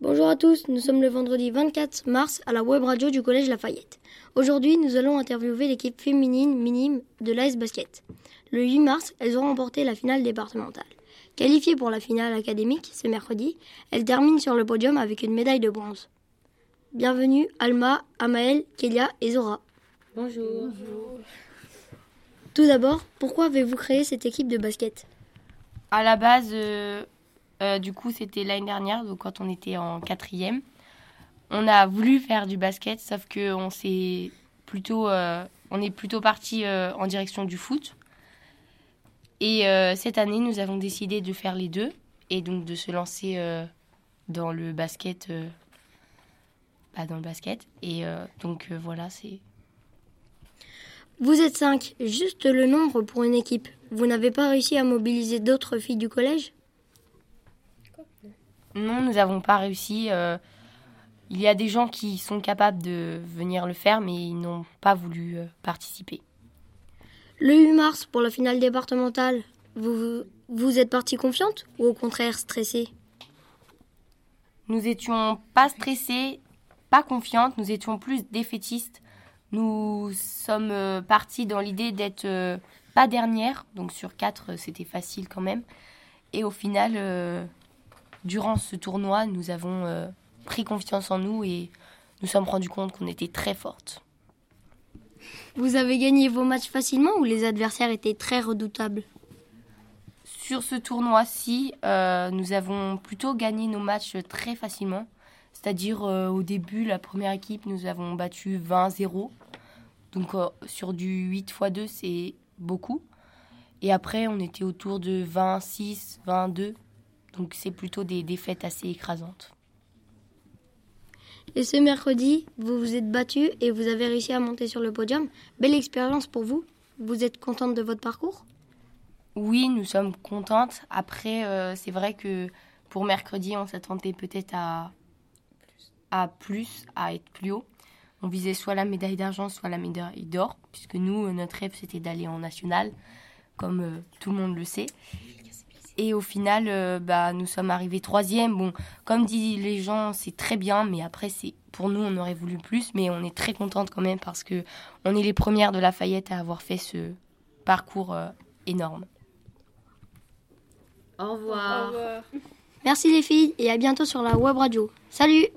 Bonjour à tous, nous sommes le vendredi 24 mars à la web radio du Collège Lafayette. Aujourd'hui, nous allons interviewer l'équipe féminine minime de l'AS Basket. Le 8 mars, elles ont remporté la finale départementale. Qualifiées pour la finale académique ce mercredi, elles terminent sur le podium avec une médaille de bronze. Bienvenue Alma, Amael, Kélia et Zora. Bonjour. Tout d'abord, pourquoi avez-vous créé cette équipe de basket? À la base, euh, euh, du coup, c'était l'année dernière, donc quand on était en quatrième. On a voulu faire du basket, sauf que on s'est plutôt, euh, on est plutôt parti en direction du foot. Et cette année, nous avons décidé de faire les deux et donc de se lancer dans le basket, bah, dans le basket. Et donc voilà, c'est vous êtes cinq, juste le nombre pour une équipe. Vous n'avez pas réussi à mobiliser d'autres filles du collège? Non, nous n'avons pas réussi. Euh, il y a des gens qui sont capables de venir le faire, mais ils n'ont pas voulu euh, participer. Le 8 mars, pour la finale départementale, vous, vous êtes partie confiante ou au contraire stressée? Nous étions pas stressés, pas confiantes, nous étions plus défaitistes nous sommes euh, partis dans l'idée d'être pas dernière, donc sur quatre, c'était facile quand même. Et au final, durant ce tournoi, nous avons pris confiance en nous et nous sommes rendus compte qu'on était très fortes. Vous avez gagné vos matchs facilement ou les adversaires étaient très redoutables? Sur ce tournoi-ci, nous avons plutôt gagné nos matchs très facilement. C'est-à-dire au début, la première équipe, nous avons battu 20-0. Donc euh, sur du 8 x 2, c'est beaucoup. Et après, on était autour de 26, 22. Donc c'est plutôt des défaites assez écrasantes. Et ce mercredi, vous vous êtes battu et vous avez réussi à monter sur le podium. Belle expérience pour vous. Vous êtes contente de votre parcours? Oui, nous sommes contentes. Après, euh, c'est vrai que pour mercredi, on s'attendait peut-être à, à plus, à être plus haut on visait soit la médaille d'argent, soit la médaille d'or, puisque nous, euh, notre rêve, c'était d'aller en national, comme euh, tout le monde le sait. Et au final, euh, bah, nous sommes arrivés troisième. Bon, comme disent les gens, c'est très bien, mais après, c'est pour nous, on aurait voulu plus, mais on est très contente quand même parce que on est les premières de Lafayette à avoir fait ce parcours énorme. Au revoir. Merci les filles et à bientôt sur la web radio. Salut